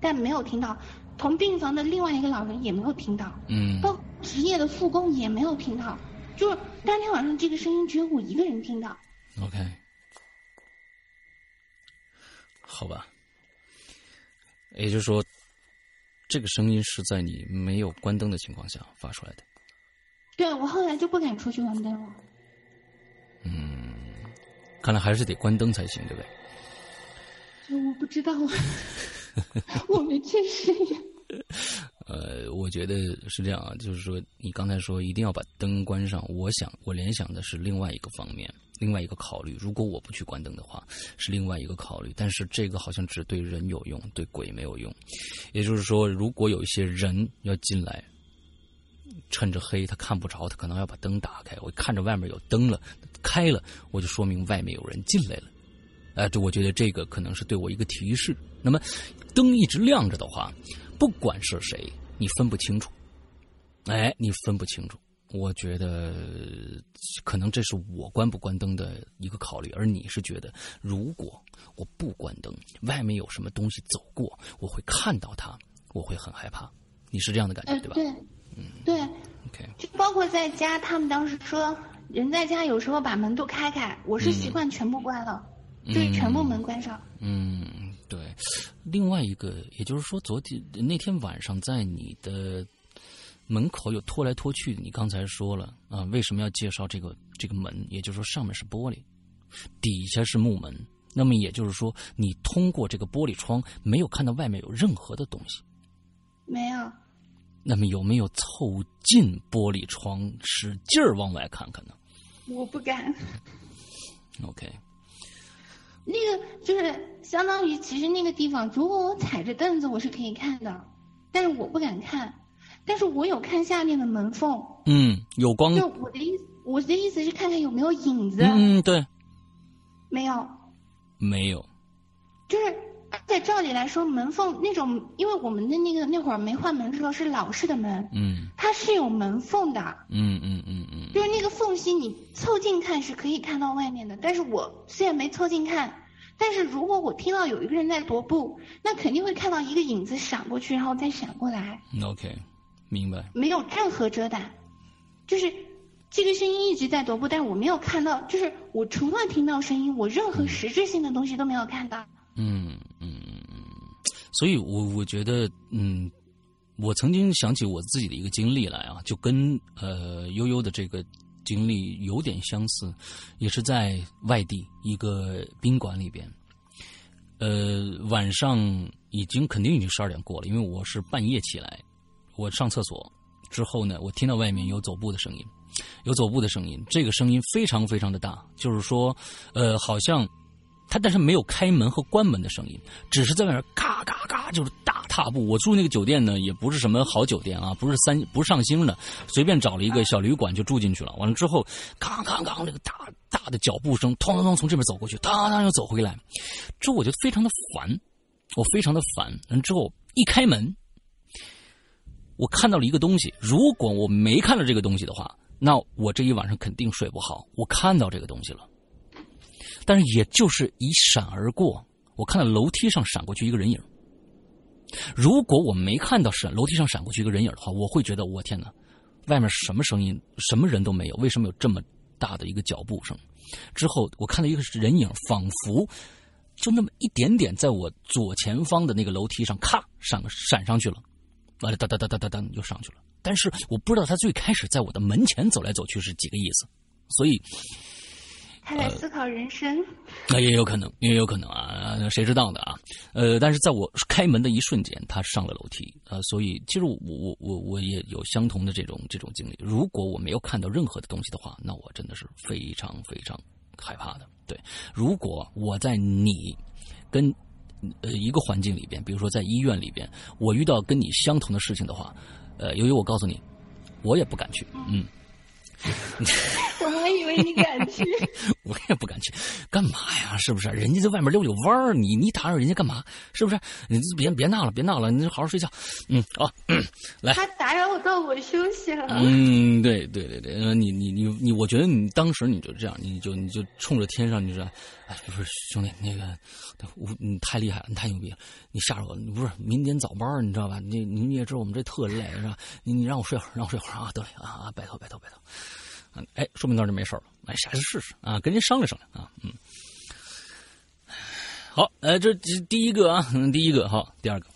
但没有听到，同病房的另外一个老人也没有听到，嗯，包括职业的护工也没有听到，就是当天晚上这个声音只有我一个人听到。OK，好吧，也就是说，这个声音是在你没有关灯的情况下发出来的。对，我后来就不敢出去关灯了。嗯，看来还是得关灯才行，对不对？我不知道。[LAUGHS] 我没去试验。[LAUGHS] 呃，我觉得是这样啊，就是说，你刚才说一定要把灯关上，我想我联想的是另外一个方面，另外一个考虑。如果我不去关灯的话，是另外一个考虑。但是这个好像只对人有用，对鬼没有用。也就是说，如果有一些人要进来，趁着黑他看不着，他可能要把灯打开。我看着外面有灯了，开了，我就说明外面有人进来了。哎，这我觉得这个可能是对我一个提示。那么。灯一直亮着的话，不管是谁，你分不清楚。哎，你分不清楚。我觉得可能这是我关不关灯的一个考虑，而你是觉得，如果我不关灯，外面有什么东西走过，我会看到它，我会很害怕。你是这样的感觉对吧？对，嗯，对。OK，就包括在家，他们当时说，人在家有时候把门都开开，我是习惯全部关了，就是全部门关上。嗯。对，另外一个，也就是说，昨天那天晚上在你的门口有拖来拖去。你刚才说了啊，为什么要介绍这个这个门？也就是说，上面是玻璃，底下是木门。那么也就是说，你通过这个玻璃窗没有看到外面有任何的东西。没有。那么有没有凑近玻璃窗，使劲儿往外看看呢？我不敢。OK。那个就是相当于，其实那个地方，如果我踩着凳子，我是可以看的，但是我不敢看，但是我有看下面的门缝，嗯，有光。就我的意思，我的意思是看看有没有影子。嗯，对，没有，没有，就是。在照理来说，门缝那种，因为我们的那个那会儿没换门的时候是老式的门，嗯，它是有门缝的，嗯嗯嗯嗯，就是那个缝隙，你凑近看是可以看到外面的。但是我虽然没凑近看，但是如果我听到有一个人在踱步，那肯定会看到一个影子闪过去，然后再闪过来。OK，明白。没有任何遮挡，就是这个声音一直在踱步，但是我没有看到，就是我除了听到声音，我任何实质性的东西都没有看到。嗯，所以我我觉得，嗯，我曾经想起我自己的一个经历来啊，就跟呃悠悠的这个经历有点相似，也是在外地一个宾馆里边，呃，晚上已经肯定已经十二点过了，因为我是半夜起来，我上厕所之后呢，我听到外面有走步的声音，有走步的声音，这个声音非常非常的大，就是说，呃，好像。他但是没有开门和关门的声音，只是在外面嘎嘎嘎，就是大踏步。我住那个酒店呢，也不是什么好酒店啊，不是三不是上星的，随便找了一个小旅馆就住进去了。完了之后，嘎嘎嘎，那个大大的脚步声，哐当当从这边走过去，当当又走回来，之后我就非常的烦，我非常的烦。完之后一开门，我看到了一个东西，如果我没看到这个东西的话，那我这一晚上肯定睡不好。我看到这个东西了。但是也就是一闪而过，我看到楼梯上闪过去一个人影。如果我没看到闪楼梯上闪过去一个人影的话，我会觉得我天哪，外面什么声音，什么人都没有，为什么有这么大的一个脚步声？之后我看到一个人影，仿佛就那么一点点在我左前方的那个楼梯上，咔闪闪上去了，完了哒哒哒哒哒哒又上去了。但是我不知道他最开始在我的门前走来走去是几个意思，所以。他在思考人生，那也有可能，也有可能啊，谁知道呢啊？呃，但是在我开门的一瞬间，他上了楼梯啊，所以其实我我我我也有相同的这种这种经历。如果我没有看到任何的东西的话，那我真的是非常非常害怕的。对，如果我在你跟呃一个环境里边，比如说在医院里边，我遇到跟你相同的事情的话，呃，由于我告诉你，我也不敢去，嗯。[LAUGHS] 我还以为你敢去，[LAUGHS] 我也不敢去，干嘛呀？是不是？人家在外面溜溜弯儿，你你打扰人家干嘛？是不是？你别别闹了，别闹了，你好好睡觉。嗯，好，来。他打扰我到我休息了。嗯，对对对对，你你你你，我觉得你当时你就这样，你就你就冲着天上，你说，哎，不是兄弟，那个，我你太厉害了，你太牛逼了，你吓着我，不是明天早班，你知道吧？你你你也知道我们这特累是吧？你你让我睡会儿，让我睡会儿啊！得嘞啊啊，拜托拜托拜托。哎，说明那就没事了。哎，下次试试啊，跟您商量商量啊。嗯，好，呃，这第一个啊，第一个好，第二个，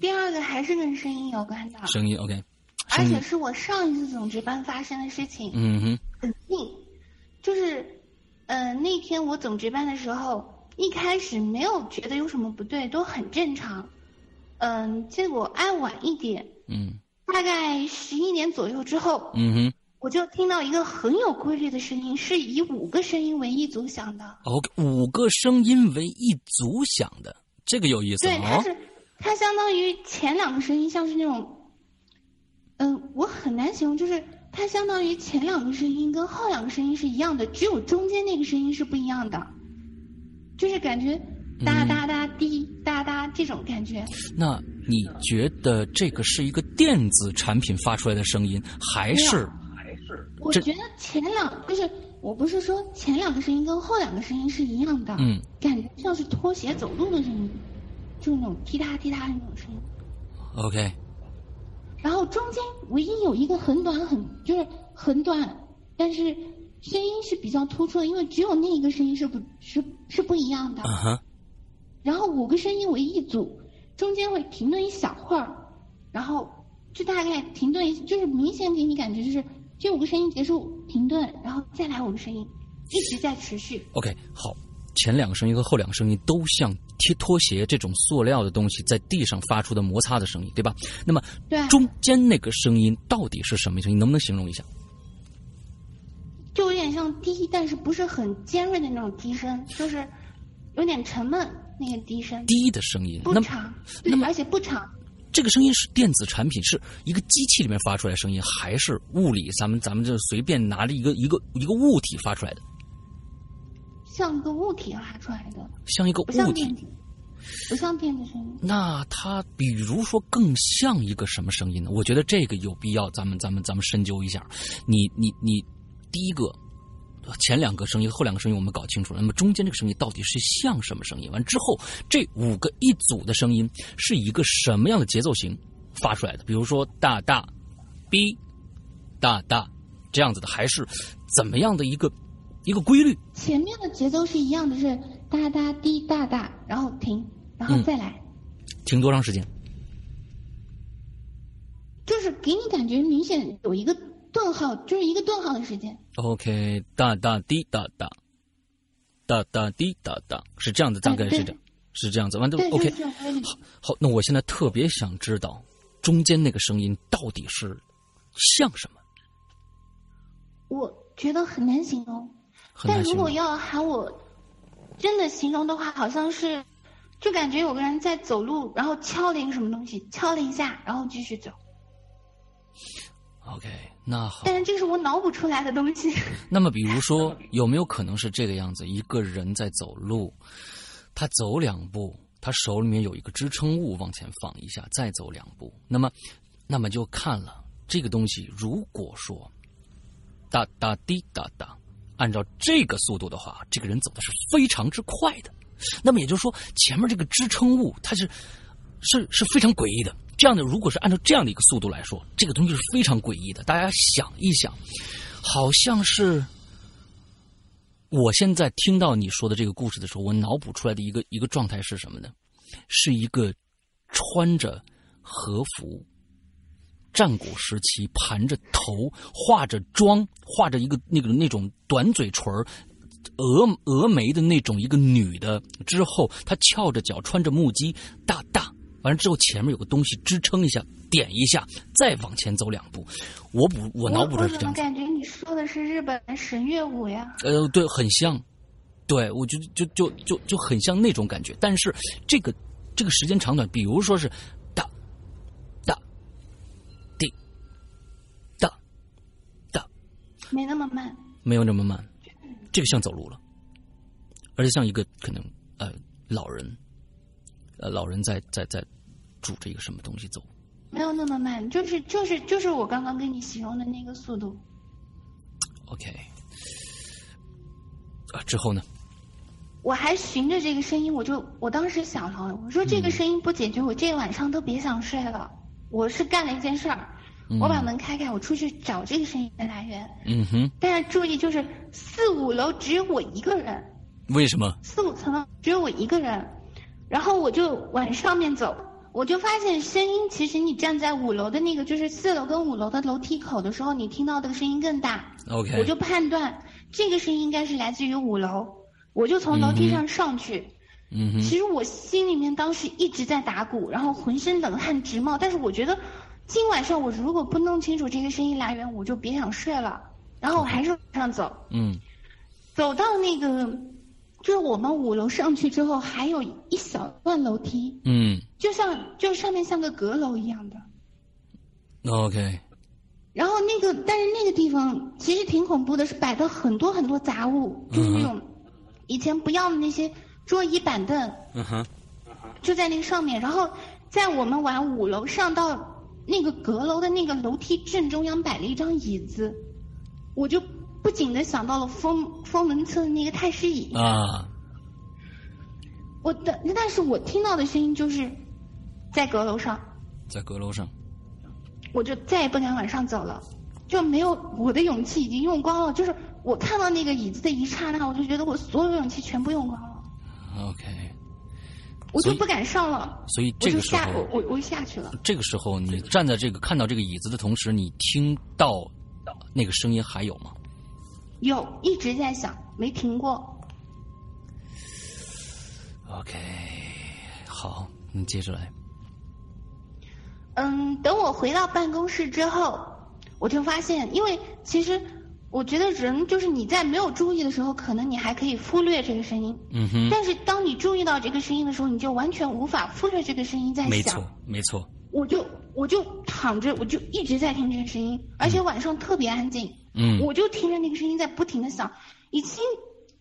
第二个还是跟声音有关的。声音 OK，而且是我上一次总值班发生的事情。嗯哼，很近，就是，呃，那天我总值班的时候，一开始没有觉得有什么不对，都很正常。嗯，结果按晚一点，嗯，大概十一点左右之后，嗯哼。我就听到一个很有规律的声音，是以五个声音为一组响的。OK，五个声音为一组响的，这个有意思。对，它是它相当于前两个声音像是那种，嗯，我很难形容，就是它相当于前两个声音跟后两个声音是一样的，只有中间那个声音是不一样的，就是感觉哒哒哒滴哒哒这种感觉。那你觉得这个是一个电子产品发出来的声音，还是？我觉得前两就是，我不是说前两个声音跟后两个声音是一样的，嗯，感觉像是拖鞋走路的声音，就那种踢踏踢踏的那种声音。OK。然后中间唯一有一个很短很就是很短，但是声音是比较突出的，因为只有那一个声音是不是是不一样的。嗯哼。然后五个声音为一组，中间会停顿一小会儿，然后就大概停顿一，就是明显给你感觉就是。这五个声音结束，停顿，然后再来五个声音，一直在持续。OK，好，前两个声音和后两个声音都像贴拖鞋这种塑料的东西在地上发出的摩擦的声音，对吧？那么，对，中间那个声音到底是什么声音？能不能形容一下？就有点像低，但是不是很尖锐的那种低声，就是有点沉闷那个低声。低的声音，不长，那么而且不长。这个声音是电子产品，是一个机器里面发出来声音，还是物理？咱们咱们就随便拿着一个一个一个物体发出来的，像一个物体发出来的，像一个物体，不像电子声音。那它比如说更像一个什么声音呢？我觉得这个有必要，咱们咱们咱们深究一下。你你你，第一个。前两个声音，后两个声音我们搞清楚了。那么中间这个声音到底是像什么声音？完之后，这五个一组的声音是一个什么样的节奏型发出来的？比如说大大，b，大大这样子的，还是怎么样的一个一个规律？前面的节奏是一样的，是哒哒滴哒哒，然后停，然后再来。停多长时间？就是给你感觉明显有一个。顿号就是一个顿号的时间。OK，哒哒滴哒哒，哒哒滴哒哒，是这样的，大概是这样，是这样子。完都 OK。好，好，那我现在特别想知道，中间那个声音到底是像什么？我觉得很难形容。但如果要喊我真的形容的话，好像是，就感觉有个人在走路，然后敲了一个什么东西，敲了一下，然后继续走。OK，那好。但是这是我脑补出来的东西。[LAUGHS] 那么，比如说，有没有可能是这个样子？一个人在走路，他走两步，他手里面有一个支撑物往前放一下，再走两步。那么，那么就看了这个东西。如果说哒哒滴哒哒，按照这个速度的话，这个人走的是非常之快的。那么也就是说，前面这个支撑物它是是是非常诡异的。这样的，如果是按照这样的一个速度来说，这个东西是非常诡异的。大家想一想，好像是我现在听到你说的这个故事的时候，我脑补出来的一个一个状态是什么呢？是一个穿着和服、战国时期盘着头、化着妆、画着一个那个那种短嘴唇峨峨眉的那种一个女的，之后她翘着脚，穿着木屐，大大。完了之后，前面有个东西支撑一下，点一下，再往前走两步。我补，我脑补的是这样。我怎么感觉你说的是日本神乐舞呀？呃，对，很像。对，我就就就就就很像那种感觉。但是这个这个时间长短，比如说是哒哒滴哒哒，没那么慢，没有那么慢。这个像走路了，而且像一个可能呃老人，呃老人在在在。拄着一个什么东西走，没有那么慢，就是就是就是我刚刚跟你形容的那个速度。OK，啊，之后呢？我还循着这个声音，我就我当时想了，我说这个声音不解决，我这个晚上都别想睡了。我是干了一件事儿，嗯、我把门开开，我出去找这个声音的来源。嗯哼。但是注意，就是四五楼只有我一个人。为什么？四五层楼只有我一个人，然后我就往上面走。我就发现声音，其实你站在五楼的那个，就是四楼跟五楼的楼梯口的时候，你听到的声音更大。OK，我就判断这个声音应该是来自于五楼，我就从楼梯上上去。嗯哼。其实我心里面当时一直在打鼓，然后浑身冷汗直冒。但是我觉得今晚上我如果不弄清楚这个声音来源，我就别想睡了。然后我还是往上走。嗯。走到那个。就是我们五楼上去之后，还有一小段楼梯，嗯，就像就上面像个阁楼一样的。OK。然后那个，但是那个地方其实挺恐怖的，是摆的很多很多杂物，就是那种以前不要的那些桌椅板凳，嗯哼，就在那个上面。然后在我们往五楼上到那个阁楼的那个楼梯正中央摆了一张椅子，我就。不仅的想到了封封门侧的那个太师椅啊，我的，但是我听到的声音就是在阁楼上，在阁楼上，我就再也不敢往上走了，就没有我的勇气已经用光了。就是我看到那个椅子的一刹那，我就觉得我所有勇气全部用光了。OK，我就不敢上了。所以这个时候，我我我下去了。这个时候，你站在这个看到这个椅子的同时，你听到那个声音还有吗？有，一直在响，没停过。OK，好，你接着来。嗯，等我回到办公室之后，我就发现，因为其实我觉得人就是你在没有注意的时候，可能你还可以忽略这个声音。嗯哼。但是当你注意到这个声音的时候，你就完全无法忽略这个声音在响。没错，没错。我就我就躺着，我就一直在听这个声音，而且晚上特别安静。嗯，我就听着那个声音在不停的响，已经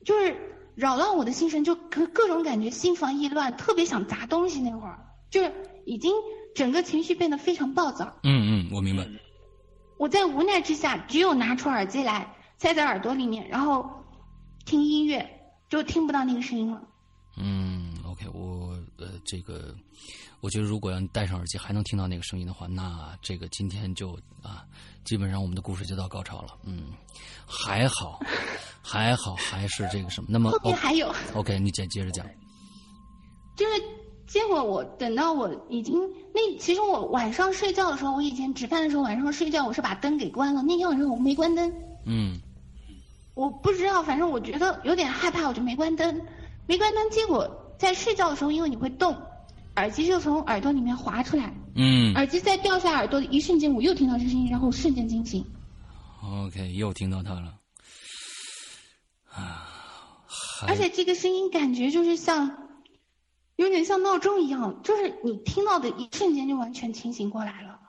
就是扰乱我的心神，就各各种感觉心烦意乱，特别想砸东西。那会儿就是已经整个情绪变得非常暴躁。嗯嗯，我明白。我在无奈之下，只有拿出耳机来塞在耳朵里面，然后听音乐，就听不到那个声音了。嗯，OK，我呃这个。我觉得，如果要你戴上耳机还能听到那个声音的话，那这个今天就啊，基本上我们的故事就到高潮了。嗯，还好，[LAUGHS] 还好，还是这个什么？那么后面还有、哦、，OK，你接接着讲。就是结果我等到我已经那，其实我晚上睡觉的时候，我以前值班的时候晚上睡觉，我是把灯给关了。那天晚上我没关灯。嗯。我不知道，反正我觉得有点害怕，我就没关灯。没关灯，结果在睡觉的时候，因为你会动。耳机就从耳朵里面滑出来，嗯，耳机在掉下耳朵的一瞬间，我又听到这声音，然后瞬间惊醒。OK，又听到它了，啊，而且这个声音感觉就是像，有点像闹钟一样，就是你听到的一瞬间就完全清醒过来了。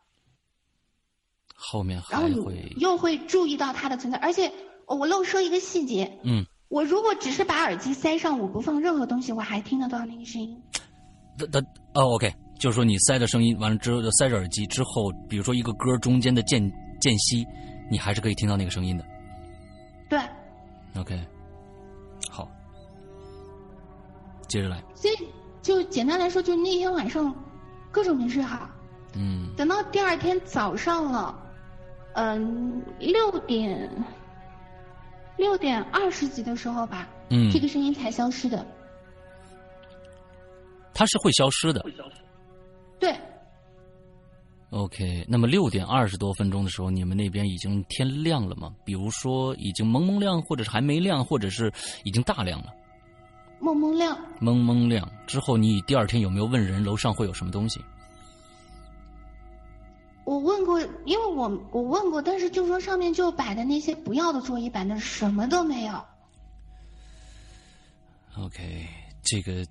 后面然后还会你又会注意到它的存在，而且我漏说一个细节，嗯，我如果只是把耳机塞上，我不放任何东西，我还听得到那个声音。的的哦，OK，就是说你塞着声音完了之后，塞着耳机之后，比如说一个歌中间的间间隙，你还是可以听到那个声音的。对，OK，好，接着来，所以就简单来说，就那天晚上各种没睡好，嗯。等到第二天早上了，嗯，六点六点二十几的时候吧，嗯。这，个声音才消失的。它是会消失的。对，OK，那么六点二十多分钟的时候，你们那边已经天亮了吗？比如说已经蒙蒙亮，或者是还没亮，或者是已经大亮了？蒙蒙亮。蒙蒙亮之后，你第二天有没有问人楼上会有什么东西？我问过，因为我我问过，但是就说上面就摆的那些不要的桌椅板凳什么都没有。OK，这个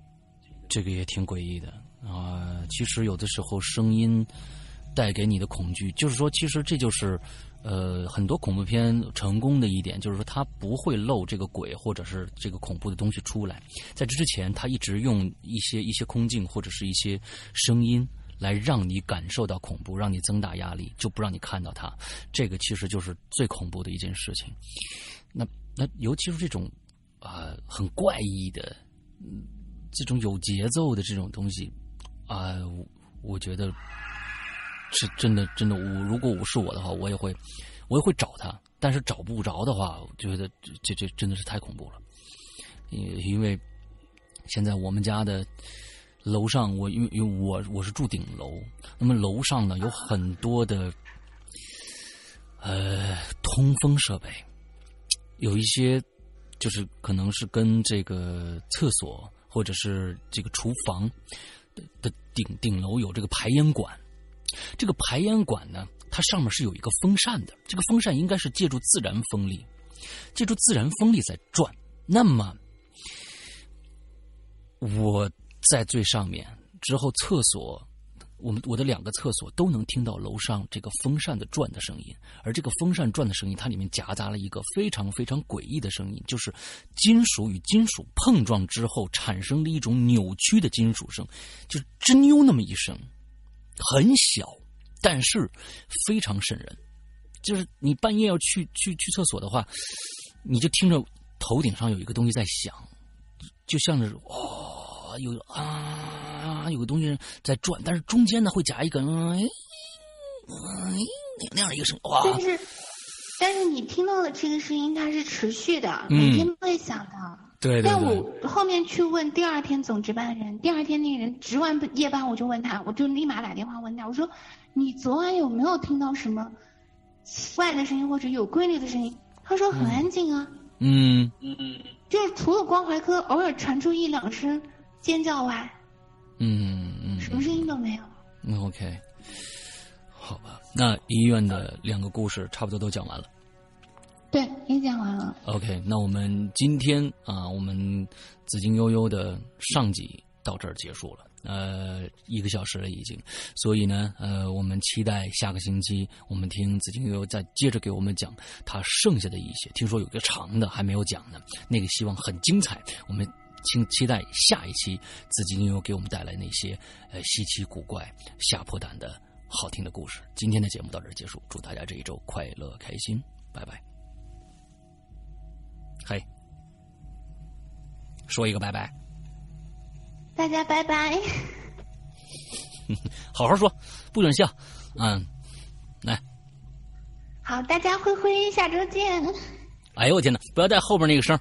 这个也挺诡异的啊、其实有的时候声音带给你的恐惧，就是说，其实这就是呃很多恐怖片成功的一点，就是说它不会露这个鬼或者是这个恐怖的东西出来。在这之前，他一直用一些一些空镜或者是一些声音。来让你感受到恐怖，让你增大压力，就不让你看到它。这个其实就是最恐怖的一件事情。那那尤其是这种啊、很怪异的，嗯，这种有节奏的这种东西，啊、我我觉得是真的真的。我如果我是我的话，我也会我也会找他，但是找不着的话，我觉得这这这真的是太恐怖了。因因为现在我们家的楼上，我因为因为我我是住顶楼，那么楼上呢有很多的呃通风设备，有一些就是可能是跟这个厕所或者是这个厨房的顶顶楼有这个排烟管，这个排烟管呢，它上面是有一个风扇的，这个风扇应该是借助自然风力，借助自然风力在转。那么我在最上面，之后厕所，我们我的两个厕所都能听到楼上这个风扇的转的声音，而这个风扇转的声音，它里面夹杂了一个非常非常诡异的声音，就是金属与金属碰撞之后产生的一种扭曲的金属声，就是吱扭那么一声，很小，但是非常瘆人。就是你半夜要去去去厕所的话，你就听着头顶上有一个东西在响，就像是哦，有啊，有个东西在转，但是中间呢会夹一个嗯，嗯那样一个声，哇，但是，但是你听到的这个声音它是持续的，嗯每天都会响的。对对但，我后面去问第二天总值班的人，第二天那个人值完夜班，我就问他，我就立马打电话问他，我说你昨晚有没有听到什么奇怪的声音或者有规律的声音？他说很安静啊，嗯嗯就是除了关怀科偶尔传出一两声尖叫外，嗯嗯什么声音都没有。那，OK，好吧，那医院的两个故事差不多都讲完了。对，也讲完了。OK，那我们今天啊，我们紫金悠悠的上集到这儿结束了。呃，一个小时了已经，所以呢，呃，我们期待下个星期我们听紫金悠悠再接着给我们讲他剩下的一些。听说有个长的还没有讲呢，那个希望很精彩。我们期期待下一期紫金悠悠给我们带来那些呃稀奇古怪、吓破胆的好听的故事。今天的节目到这儿结束，祝大家这一周快乐开心，拜拜。嘿，说一个拜拜，大家拜拜。[LAUGHS] 好好说，不准笑。嗯，来，好，大家灰灰，下周见。哎呦我天哪，不要带后边那个声儿，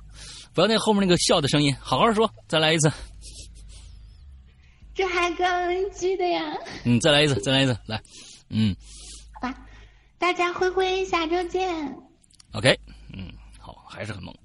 不要那后面那个笑的声音，好好说，再来一次。这还刚记的呀。嗯，再来一次，再来一次，来，嗯好吧，大家灰灰，下周见。，OK，嗯，好，还是很猛，嗯。